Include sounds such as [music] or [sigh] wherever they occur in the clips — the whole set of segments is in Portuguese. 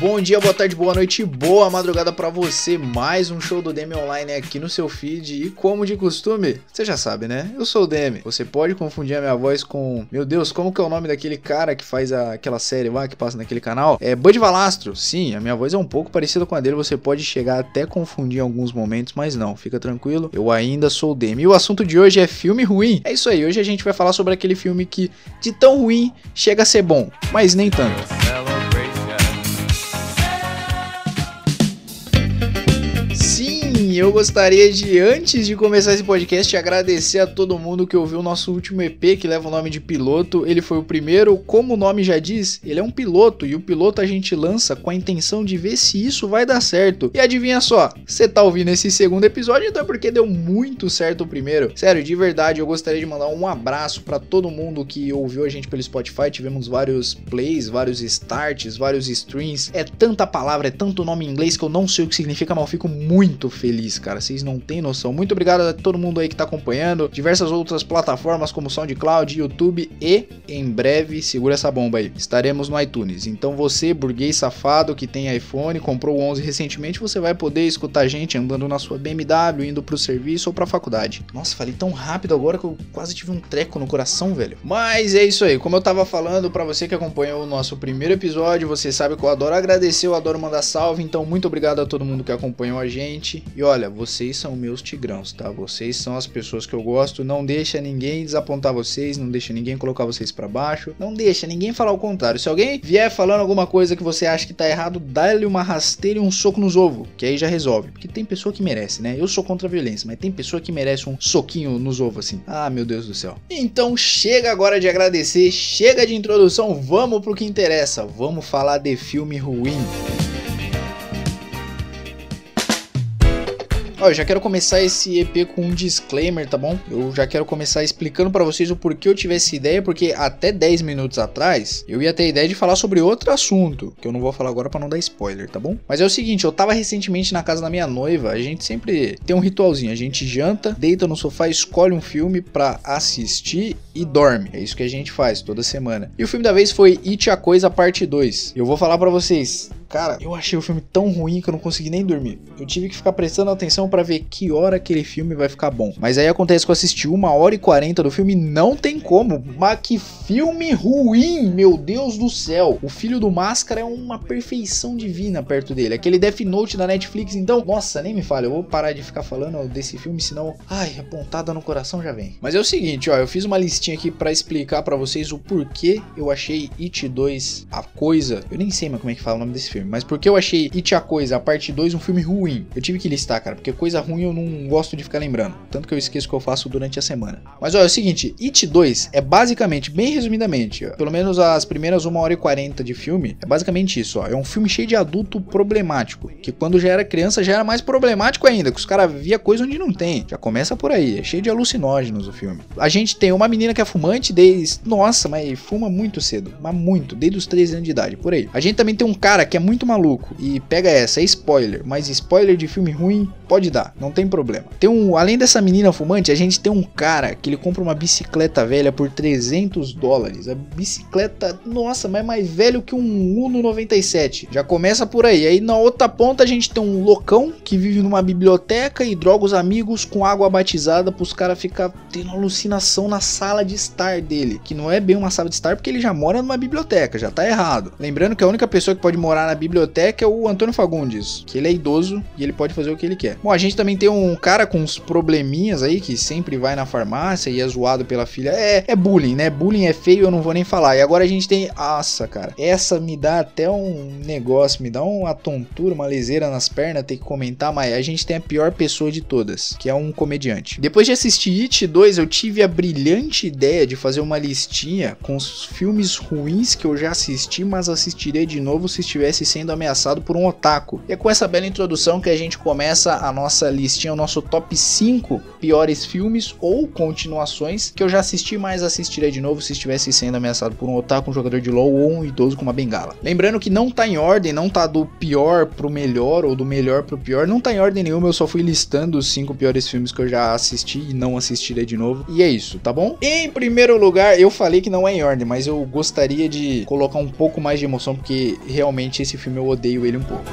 Bom dia, boa tarde, boa noite, boa madrugada para você. Mais um show do Demi Online aqui no seu feed e como de costume, você já sabe, né? Eu sou o Demi. Você pode confundir a minha voz com, meu Deus, como que é o nome daquele cara que faz a, aquela série lá que passa naquele canal? É Bud Valastro. Sim, a minha voz é um pouco parecida com a dele, você pode chegar até confundir em alguns momentos, mas não, fica tranquilo. Eu ainda sou o Demi. E o assunto de hoje é filme ruim. É isso aí, hoje a gente vai falar sobre aquele filme que de tão ruim chega a ser bom, mas nem tanto. Eu gostaria de, antes de começar esse podcast, agradecer a todo mundo que ouviu o nosso último EP, que leva o nome de piloto. Ele foi o primeiro, como o nome já diz, ele é um piloto, e o piloto a gente lança com a intenção de ver se isso vai dar certo. E adivinha só, você tá ouvindo esse segundo episódio, então é porque deu muito certo o primeiro. Sério, de verdade, eu gostaria de mandar um abraço para todo mundo que ouviu a gente pelo Spotify. Tivemos vários plays, vários starts, vários streams. É tanta palavra, é tanto nome em inglês que eu não sei o que significa, mas eu fico muito feliz cara. Vocês não têm noção. Muito obrigado a todo mundo aí que tá acompanhando. Diversas outras plataformas como SoundCloud, YouTube e em breve, segura essa bomba aí, estaremos no iTunes. Então você, burguês safado que tem iPhone, comprou o 11 recentemente, você vai poder escutar a gente andando na sua BMW, indo pro serviço ou pra faculdade. Nossa, falei tão rápido agora que eu quase tive um treco no coração, velho. Mas é isso aí. Como eu tava falando para você que acompanhou o nosso primeiro episódio, você sabe que eu adoro agradecer, eu adoro mandar salve. Então muito obrigado a todo mundo que acompanhou a gente. E olha, vocês são meus tigrãos, tá? Vocês são as pessoas que eu gosto. Não deixa ninguém desapontar vocês, não deixa ninguém colocar vocês para baixo, não deixa ninguém falar o contrário. Se alguém vier falando alguma coisa que você acha que tá errado, dá-lhe uma rasteira e um soco nos ovos, que aí já resolve. Porque tem pessoa que merece, né? Eu sou contra a violência, mas tem pessoa que merece um soquinho nos ovos assim. Ah, meu Deus do céu. Então chega agora de agradecer, chega de introdução, vamos pro que interessa. Vamos falar de filme ruim. Ó, eu já quero começar esse EP com um disclaimer, tá bom? Eu já quero começar explicando para vocês o porquê eu tive essa ideia, porque até 10 minutos atrás eu ia ter a ideia de falar sobre outro assunto, que eu não vou falar agora para não dar spoiler, tá bom? Mas é o seguinte, eu tava recentemente na casa da minha noiva, a gente sempre tem um ritualzinho, a gente janta, deita no sofá, escolhe um filme para assistir e dorme. É isso que a gente faz toda semana. E o filme da vez foi It a Coisa Parte 2. Eu vou falar para vocês, Cara, eu achei o filme tão ruim que eu não consegui nem dormir. Eu tive que ficar prestando atenção para ver que hora aquele filme vai ficar bom. Mas aí acontece que eu assisti uma hora e quarenta do filme não tem como. Mas que filme ruim, meu Deus do céu. O Filho do Máscara é uma perfeição divina perto dele. Aquele Death Note da Netflix, então, nossa, nem me fale. Eu vou parar de ficar falando desse filme, senão, ai, a pontada no coração já vem. Mas é o seguinte, ó, eu fiz uma listinha aqui para explicar para vocês o porquê eu achei It 2 a coisa. Eu nem sei mais como é que fala o nome desse filme mas porque eu achei It a Coisa, a parte 2, um filme ruim. Eu tive que listar, cara, porque coisa ruim eu não gosto de ficar lembrando. Tanto que eu esqueço que eu faço durante a semana. Mas olha, é o seguinte: It 2 é basicamente, bem resumidamente, pelo menos as primeiras 1 hora e 40 de filme, é basicamente isso, ó. É um filme cheio de adulto problemático. Que quando já era criança já era mais problemático ainda, que os caras via coisa onde não tem. Já começa por aí, é cheio de alucinógenos o filme. A gente tem uma menina que é fumante desde. Nossa, mas fuma muito cedo. Mas muito, desde os 13 anos de idade, por aí. A gente também tem um cara que é muito maluco. E pega essa, é spoiler. Mas spoiler de filme ruim pode dar, não tem problema. Tem um, além dessa menina fumante, a gente tem um cara que ele compra uma bicicleta velha por 300 dólares. A bicicleta, nossa, mas é mais velho que um Uno 97. Já começa por aí. Aí na outra ponta a gente tem um loucão que vive numa biblioteca e droga os amigos com água batizada pros caras ficar tendo alucinação na sala de estar dele. Que não é bem uma sala de estar porque ele já mora numa biblioteca, já tá errado. Lembrando que a única pessoa que pode morar na biblioteca é o Antônio Fagundes, que ele é idoso e ele pode fazer o que ele quer. Bom, a gente também tem um cara com uns probleminhas aí que sempre vai na farmácia e é zoado pela filha. É, é bullying, né? Bullying é feio, eu não vou nem falar. E agora a gente tem. Nossa, cara. Essa me dá até um negócio, me dá uma tontura, uma leseira nas pernas ter que comentar, mas a gente tem a pior pessoa de todas, que é um comediante. Depois de assistir It 2, eu tive a brilhante ideia de fazer uma listinha com os filmes ruins que eu já assisti, mas assistiria de novo se estivesse sendo ameaçado por um otaku. E é com essa bela introdução que a gente começa a nossa listinha, o nosso top 5 piores filmes ou continuações que eu já assisti, mas assistirei de novo se estivesse sendo ameaçado por um otaku, um jogador de LoL ou um idoso com uma bengala. Lembrando que não tá em ordem, não tá do pior pro melhor ou do melhor pro pior, não tá em ordem nenhuma, eu só fui listando os 5 piores filmes que eu já assisti e não assistirei de novo. E é isso, tá bom? Em primeiro lugar, eu falei que não é em ordem, mas eu gostaria de colocar um pouco mais de emoção porque realmente esse filme eu odeio ele um pouco.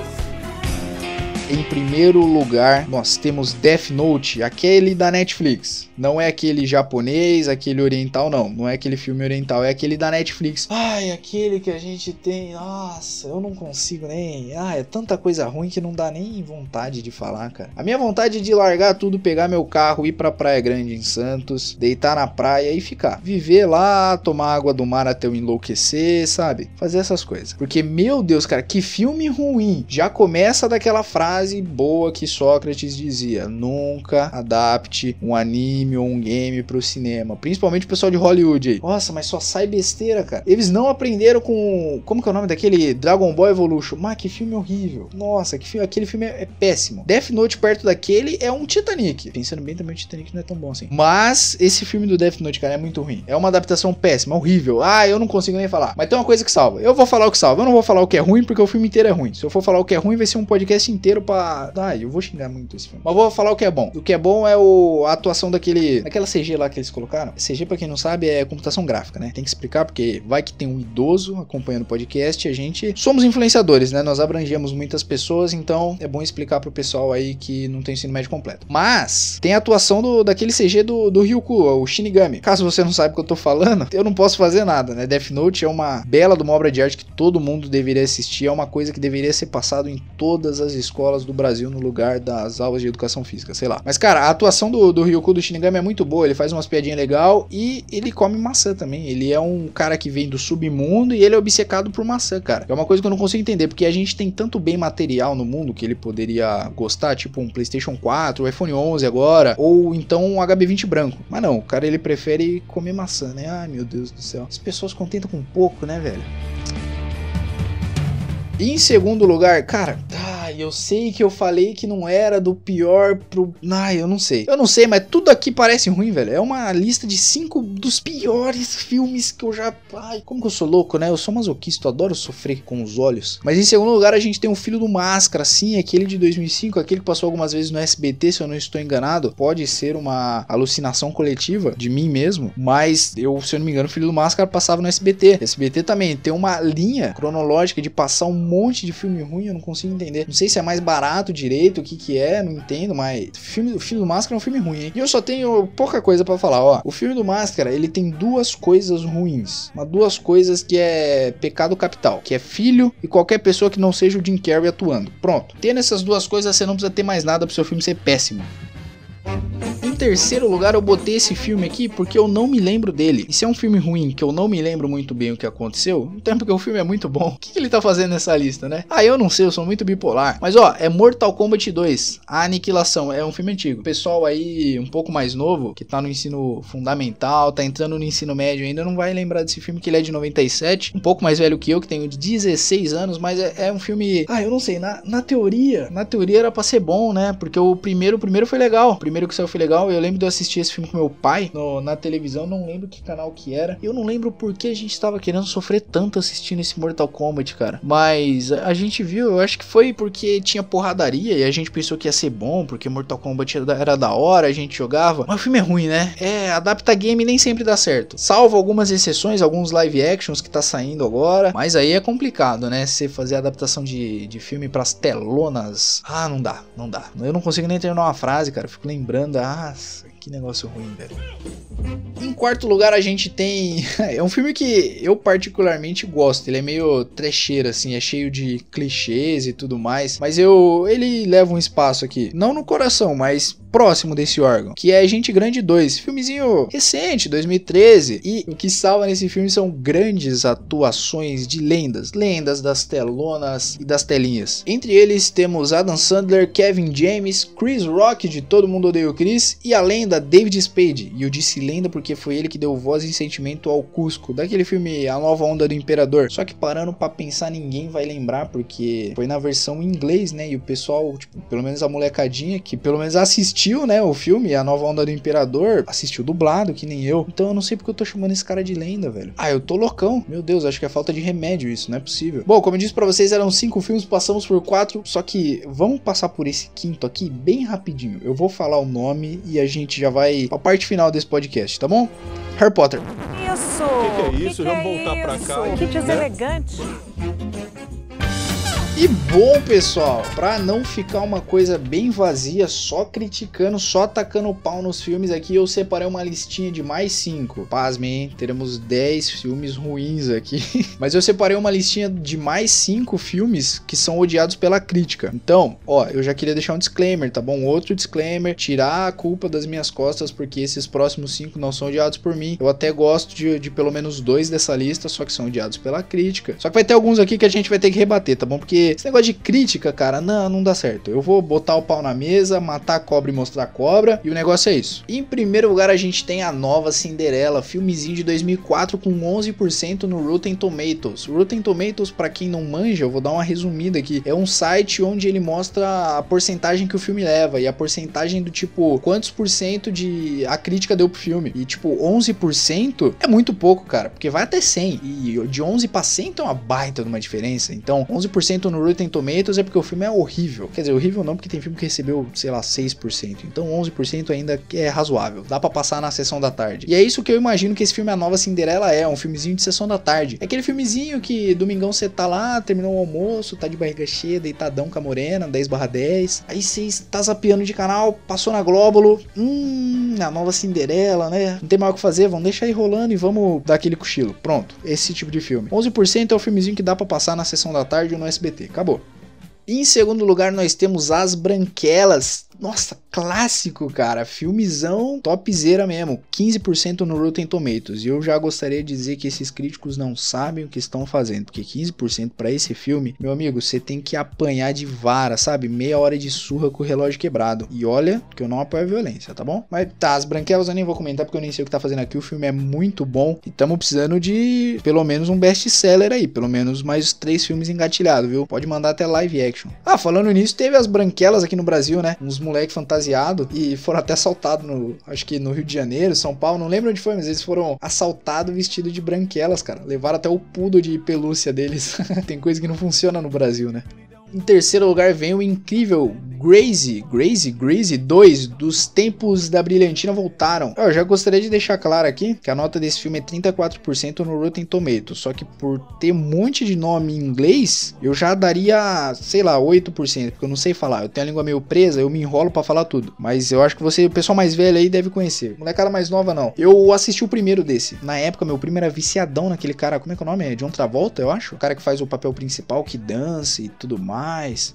Em primeiro lugar, nós temos Death Note, aquele da Netflix. Não é aquele japonês, aquele oriental, não. Não é aquele filme oriental, é aquele da Netflix. Ai, aquele que a gente tem. Nossa, eu não consigo nem. Ah, é tanta coisa ruim que não dá nem vontade de falar, cara. A minha vontade é de largar tudo, pegar meu carro, ir pra Praia Grande em Santos, deitar na praia e ficar. Viver lá, tomar água do mar até eu enlouquecer, sabe? Fazer essas coisas. Porque, meu Deus, cara, que filme ruim. Já começa daquela frase frase boa que Sócrates dizia: nunca adapte um anime ou um game pro cinema, principalmente o pessoal de Hollywood aí. Nossa, mas só sai besteira, cara. Eles não aprenderam com. Como que é o nome daquele Dragon Ball Evolution? Mas que filme horrível. Nossa, que filme, aquele filme é, é péssimo. Death Note perto daquele é um Titanic. Pensando bem, também o Titanic não é tão bom assim. Mas esse filme do Death Note, cara, é muito ruim. É uma adaptação péssima, horrível. Ah, eu não consigo nem falar. Mas tem uma coisa que salva. Eu vou falar o que salva. Eu não vou falar o que é ruim porque o filme inteiro é ruim. Se eu for falar o que é ruim, vai ser um podcast inteiro pra. Ai, eu vou xingar muito esse filme. Mas vou falar o que é bom. O que é bom é o... a atuação daquele. Daquela CG lá que eles colocaram. CG, pra quem não sabe, é computação gráfica, né? Tem que explicar porque vai que tem um idoso acompanhando o podcast a gente. Somos influenciadores, né? Nós abrangemos muitas pessoas, então é bom explicar pro pessoal aí que não tem ensino médio completo. Mas tem a atuação do, daquele CG do, do Ryuku, o Shinigami. Caso você não saiba o que eu tô falando, eu não posso fazer nada, né? Death Note é uma bela de uma obra de arte que todo mundo deveria assistir. É uma coisa que deveria ser passado em todas as escolas do Brasil no lugar das aulas de educação física, sei lá. Mas, cara, a atuação do, do Ryuko do Shinigami é muito boa, ele faz umas piadinhas legal e ele come maçã também. Ele é um cara que vem do submundo e ele é obcecado por maçã, cara. É uma coisa que eu não consigo entender, porque a gente tem tanto bem material no mundo que ele poderia gostar, tipo um PlayStation 4, o iPhone 11 agora, ou então um HB20 branco. Mas não, o cara ele prefere comer maçã, né? Ai, meu Deus do céu. As pessoas contentam com pouco, né, velho? Em segundo lugar, cara, eu sei que eu falei que não era do pior pro. Ai, eu não sei. Eu não sei, mas tudo aqui parece ruim, velho. É uma lista de cinco dos piores filmes que eu já. Ai, como que eu sou louco, né? Eu sou masoquista, eu adoro sofrer com os olhos. Mas em segundo lugar, a gente tem o Filho do Máscara, sim, aquele de 2005, aquele que passou algumas vezes no SBT, se eu não estou enganado. Pode ser uma alucinação coletiva de mim mesmo, mas eu, se eu não me engano, o Filho do Máscara passava no SBT. SBT também tem uma linha cronológica de passar um monte de filme ruim, eu não consigo entender. Não sei se é mais barato direito, o que que é, não entendo, mas filme, o filme do Máscara é um filme ruim, hein? E eu só tenho pouca coisa para falar, ó. O filme do Máscara, ele tem duas coisas ruins, mas duas coisas que é pecado capital, que é filho e qualquer pessoa que não seja o Jim Carrey atuando. Pronto. Tendo essas duas coisas, você não precisa ter mais nada pro seu filme ser péssimo terceiro lugar eu botei esse filme aqui porque eu não me lembro dele. E se é um filme ruim que eu não me lembro muito bem o que aconteceu, então é porque o filme é muito bom. [laughs] O que, que ele tá fazendo nessa lista, né? Ah, eu não sei, eu sou muito bipolar. Mas ó, é Mortal Kombat 2, A Aniquilação. É um filme antigo. O pessoal aí um pouco mais novo, que tá no ensino fundamental, tá entrando no ensino médio ainda, não vai lembrar desse filme que ele é de 97. Um pouco mais velho que eu, que tenho 16 anos, mas é, é um filme. Ah, eu não sei, na, na teoria, na teoria era pra ser bom, né? Porque o primeiro, o primeiro foi legal. O primeiro que saiu foi legal eu lembro de eu assistir esse filme com meu pai no, na televisão, não lembro que canal que era. Eu não lembro por que a gente estava querendo sofrer tanto assistindo esse Mortal Kombat, cara. Mas a gente viu, eu acho que foi porque tinha porradaria e a gente pensou que ia ser bom, porque Mortal Kombat era da hora, a gente jogava. Mas o filme é ruim, né? É, adapta game nem sempre dá certo. Salvo algumas exceções, alguns live actions que tá saindo agora. Mas aí é complicado, né? Você fazer adaptação de, de filme pras telonas. Ah, não dá, não dá. Eu não consigo nem terminar uma frase, cara. Eu fico lembrando, ah, nossa, que negócio ruim, velho. Em quarto lugar, a gente tem. [laughs] é um filme que eu particularmente gosto. Ele é meio trecheiro, assim, é cheio de clichês e tudo mais. Mas eu. Ele leva um espaço aqui. Não no coração, mas próximo desse órgão, que é Gente Grande 2, filmezinho recente, 2013, e o que salva nesse filme são grandes atuações de lendas, lendas das telonas e das telinhas. Entre eles temos Adam Sandler, Kevin James, Chris Rock de Todo Mundo Odeia o Chris e a lenda David Spade. E eu disse lenda porque foi ele que deu voz e sentimento ao Cusco, daquele filme A Nova Onda do Imperador. Só que parando para pensar, ninguém vai lembrar porque foi na versão em inglês, né? E o pessoal, tipo, pelo menos a molecadinha que pelo menos assistiu né, o filme A Nova Onda do Imperador, assistiu dublado, que nem eu. Então eu não sei porque eu tô chamando esse cara de lenda, velho. Ah, eu tô loucão. Meu Deus, acho que é falta de remédio isso, não é possível. Bom, como eu disse pra vocês, eram cinco filmes, passamos por quatro, só que vamos passar por esse quinto aqui bem rapidinho. Eu vou falar o nome e a gente já vai pra parte final desse podcast, tá bom? Harry Potter. Isso! O que, que, é isso? Que Vamos é voltar isso? pra cá. Que deselegante. Né? E bom, pessoal, pra não ficar uma coisa bem vazia, só criticando, só tacando pau nos filmes aqui, eu separei uma listinha de mais 5. Pasmem, hein? Teremos 10 filmes ruins aqui. [laughs] Mas eu separei uma listinha de mais 5 filmes que são odiados pela crítica. Então, ó, eu já queria deixar um disclaimer, tá bom? Outro disclaimer, tirar a culpa das minhas costas, porque esses próximos 5 não são odiados por mim. Eu até gosto de, de pelo menos dois dessa lista, só que são odiados pela crítica. Só que vai ter alguns aqui que a gente vai ter que rebater, tá bom? Porque esse negócio de crítica, cara, não, não dá certo. Eu vou botar o pau na mesa, matar a cobra e mostrar a cobra, e o negócio é isso. Em primeiro lugar, a gente tem a nova Cinderela, filmezinho de 2004 com 11% no Rotten Tomatoes. Rotten Tomatoes, para quem não manja, eu vou dar uma resumida aqui. É um site onde ele mostra a porcentagem que o filme leva e a porcentagem do tipo quantos por cento de a crítica deu pro filme. E tipo, 11% é muito pouco, cara, porque vai até 100 e de 11 para 100 é uma baita de uma diferença. Então, 11% no Rotten Tomatoes é porque o filme é horrível. Quer dizer, horrível não, porque tem filme que recebeu, sei lá, 6%. Então 11% ainda é razoável. Dá para passar na sessão da tarde. E é isso que eu imagino que esse filme A Nova Cinderela é, um filmezinho de sessão da tarde. É aquele filmezinho que domingão você tá lá, terminou o almoço, tá de barriga cheia, deitadão com a morena, 10 barra 10. Aí você está zapeando de canal, passou na Glóbulo, hum, a Nova Cinderela, né? Não tem mais o que fazer, vamos deixar aí rolando e vamos dar aquele cochilo. Pronto, esse tipo de filme. 11% é o filmezinho que dá para passar na sessão da tarde ou no SBT. Acabou. Em segundo lugar, nós temos As Branquelas, nossa, clássico, cara. Filmezão topzera mesmo. 15% no Rotten Tomatoes. E eu já gostaria de dizer que esses críticos não sabem o que estão fazendo. Porque 15% para esse filme, meu amigo, você tem que apanhar de vara, sabe? Meia hora de surra com o relógio quebrado. E olha que eu não apoio a violência, tá bom? Mas tá, as branquelas eu nem vou comentar porque eu nem sei o que tá fazendo aqui. O filme é muito bom. E estamos precisando de pelo menos um best-seller aí. Pelo menos mais três filmes engatilhados, viu? Pode mandar até live action. Ah, falando nisso, teve as branquelas aqui no Brasil, né? Uns moleque fantasiado e foram até assaltados no, acho que no Rio de Janeiro, São Paulo, não lembro onde foi, mas eles foram assaltados vestidos de branquelas, cara. Levaram até o pudo de pelúcia deles. [laughs] Tem coisa que não funciona no Brasil, né? Em terceiro lugar vem o incrível Gracie, Gracie, Gracie 2 dos tempos da brilhantina voltaram. Eu já gostaria de deixar claro aqui que a nota desse filme é 34% no Rotten Tomatoes, só que por ter um monte de nome em inglês, eu já daria, sei lá, 8%, porque eu não sei falar. Eu tenho a língua meio presa, eu me enrolo para falar tudo. Mas eu acho que você, o pessoal mais velho aí deve conhecer. Molecada mais nova não. Eu assisti o primeiro desse. Na época meu primo era viciadão naquele cara, como é que é o nome? É John Travolta, eu acho. O cara que faz o papel principal, que dança e tudo mais.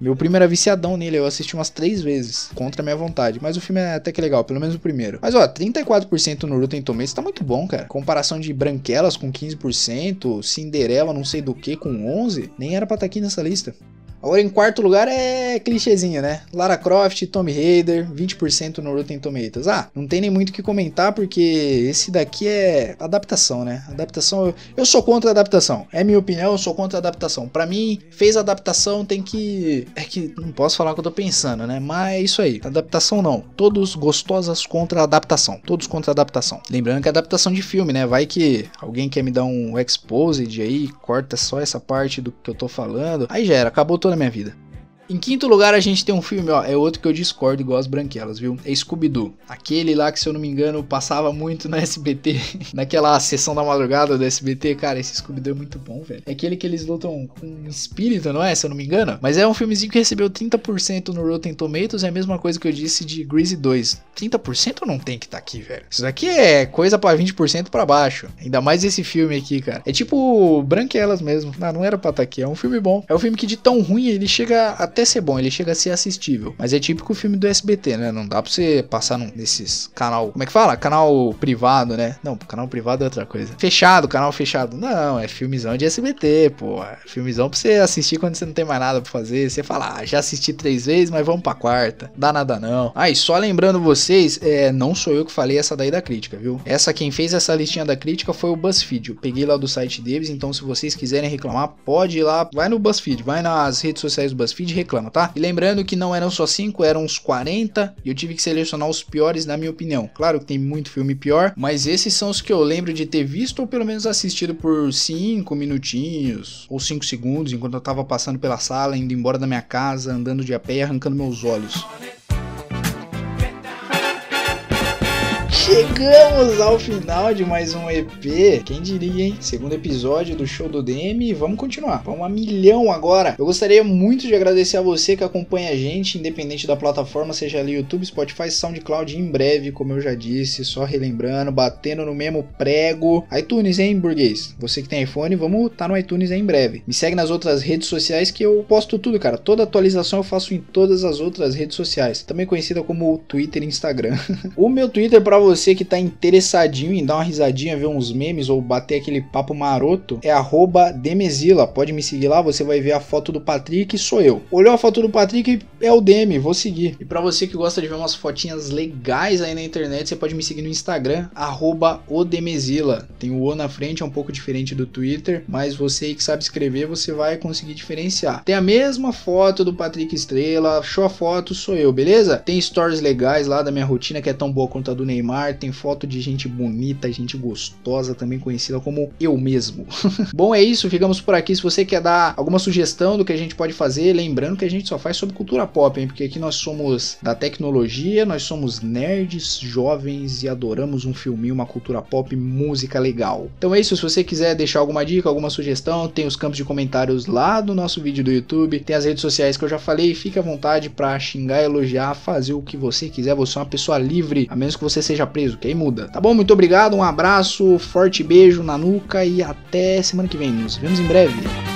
Meu primo era viciadão nele, eu assisti umas três vezes, contra a minha vontade. Mas o filme é até que legal, pelo menos o primeiro. Mas ó, 34% no Rotten Tomatoes tá muito bom, cara. Comparação de Branquelas com 15%, Cinderela não sei do que com 11%, nem era pra estar tá aqui nessa lista. Agora em quarto lugar é clichêzinho, né? Lara Croft, Tomb Raider, 20% no Rotten Tomatoes. Ah, não tem nem muito o que comentar porque esse daqui é adaptação, né? Adaptação, eu sou contra a adaptação. É minha opinião, eu sou contra a adaptação. Para mim, fez adaptação tem que é que não posso falar o que eu tô pensando, né? Mas é isso aí. Adaptação não. Todos gostosas contra a adaptação. Todos contra a adaptação. Lembrando que é adaptação de filme, né? Vai que alguém quer me dar um exposed aí, corta só essa parte do que eu tô falando. Aí já era, acabou toda na minha vida. Em quinto lugar, a gente tem um filme, ó, é outro que eu discordo igual as branquelas, viu? É Scooby-Doo. Aquele lá que, se eu não me engano, passava muito no [laughs] SBT, naquela sessão da madrugada do SBT. Cara, esse Scooby-Doo é muito bom, velho. É aquele que eles lutam com espírito, não é? Se eu não me engano. Mas é um filmezinho que recebeu 30% no Rotten Tomatoes, é a mesma coisa que eu disse de Greasy 2. 30% não tem que tá aqui, velho. Isso daqui é coisa para 20% para baixo. Ainda mais esse filme aqui, cara. É tipo Branquelas mesmo. Não, não era pra estar tá aqui. É um filme bom. É um filme que de tão ruim ele chega até até ser bom, ele chega a ser assistível. Mas é típico filme do SBT, né? Não dá pra você passar num desses canal. Como é que fala? Canal privado, né? Não, canal privado é outra coisa. Fechado, canal fechado. Não, é filmezão de SBT, pô. É filmezão pra você assistir quando você não tem mais nada pra fazer. Você fala, ah, já assisti três vezes, mas vamos pra quarta. Dá nada não. Ah, e só lembrando vocês, é, não sou eu que falei essa daí da crítica, viu? Essa quem fez essa listinha da crítica foi o BuzzFeed. Eu peguei lá do site deles, então se vocês quiserem reclamar, pode ir lá, vai no BuzzFeed, vai nas redes sociais do BuzzFeed reclama, tá? E lembrando que não eram só 5, eram uns 40 e eu tive que selecionar os piores na minha opinião. Claro que tem muito filme pior, mas esses são os que eu lembro de ter visto ou pelo menos assistido por 5 minutinhos ou 5 segundos enquanto eu tava passando pela sala, indo embora da minha casa, andando de a pé e arrancando meus olhos. Chegamos ao final de mais um EP. Quem diria, hein? Segundo episódio do show do DM. Vamos continuar. Vamos a milhão agora. Eu gostaria muito de agradecer a você que acompanha a gente, independente da plataforma, seja ali YouTube, Spotify, SoundCloud, em breve, como eu já disse, só relembrando, batendo no mesmo prego. iTunes, hein, burguês? Você que tem iPhone, vamos tá no iTunes em breve. Me segue nas outras redes sociais que eu posto tudo, cara. Toda atualização eu faço em todas as outras redes sociais, também conhecida como Twitter e Instagram. [laughs] o meu Twitter para você que tá interessadinho em dar uma risadinha, ver uns memes ou bater aquele papo maroto é @demezila. Pode me seguir lá, você vai ver a foto do Patrick, sou eu. Olhou a foto do Patrick, é o Demi, vou seguir. E para você que gosta de ver umas fotinhas legais aí na internet, você pode me seguir no Instagram @odemezila. Tem o O na frente, é um pouco diferente do Twitter, mas você que sabe escrever, você vai conseguir diferenciar. Tem a mesma foto do Patrick Estrela, show a foto, sou eu, beleza? Tem stories legais lá da minha rotina que é tão boa quanto a do Neymar, tem foto de gente bonita, gente gostosa, também conhecida como eu mesmo. [laughs] Bom, é isso, ficamos por aqui. Se você quer dar alguma sugestão do que a gente pode fazer, lembrando que a gente só faz sobre cultura pop, hein? Porque aqui nós somos da tecnologia, nós somos nerds, jovens e adoramos um filminho, uma cultura pop, música legal. Então é isso, se você quiser deixar alguma dica, alguma sugestão, tem os campos de comentários lá do nosso vídeo do YouTube, tem as redes sociais que eu já falei, fique à vontade para xingar, elogiar, fazer o que você quiser, você é uma pessoa livre, a menos que você seja preso, que aí muda. Tá bom? Muito obrigado, um abraço, forte beijo na nuca e até semana que vem. Nos vemos em breve.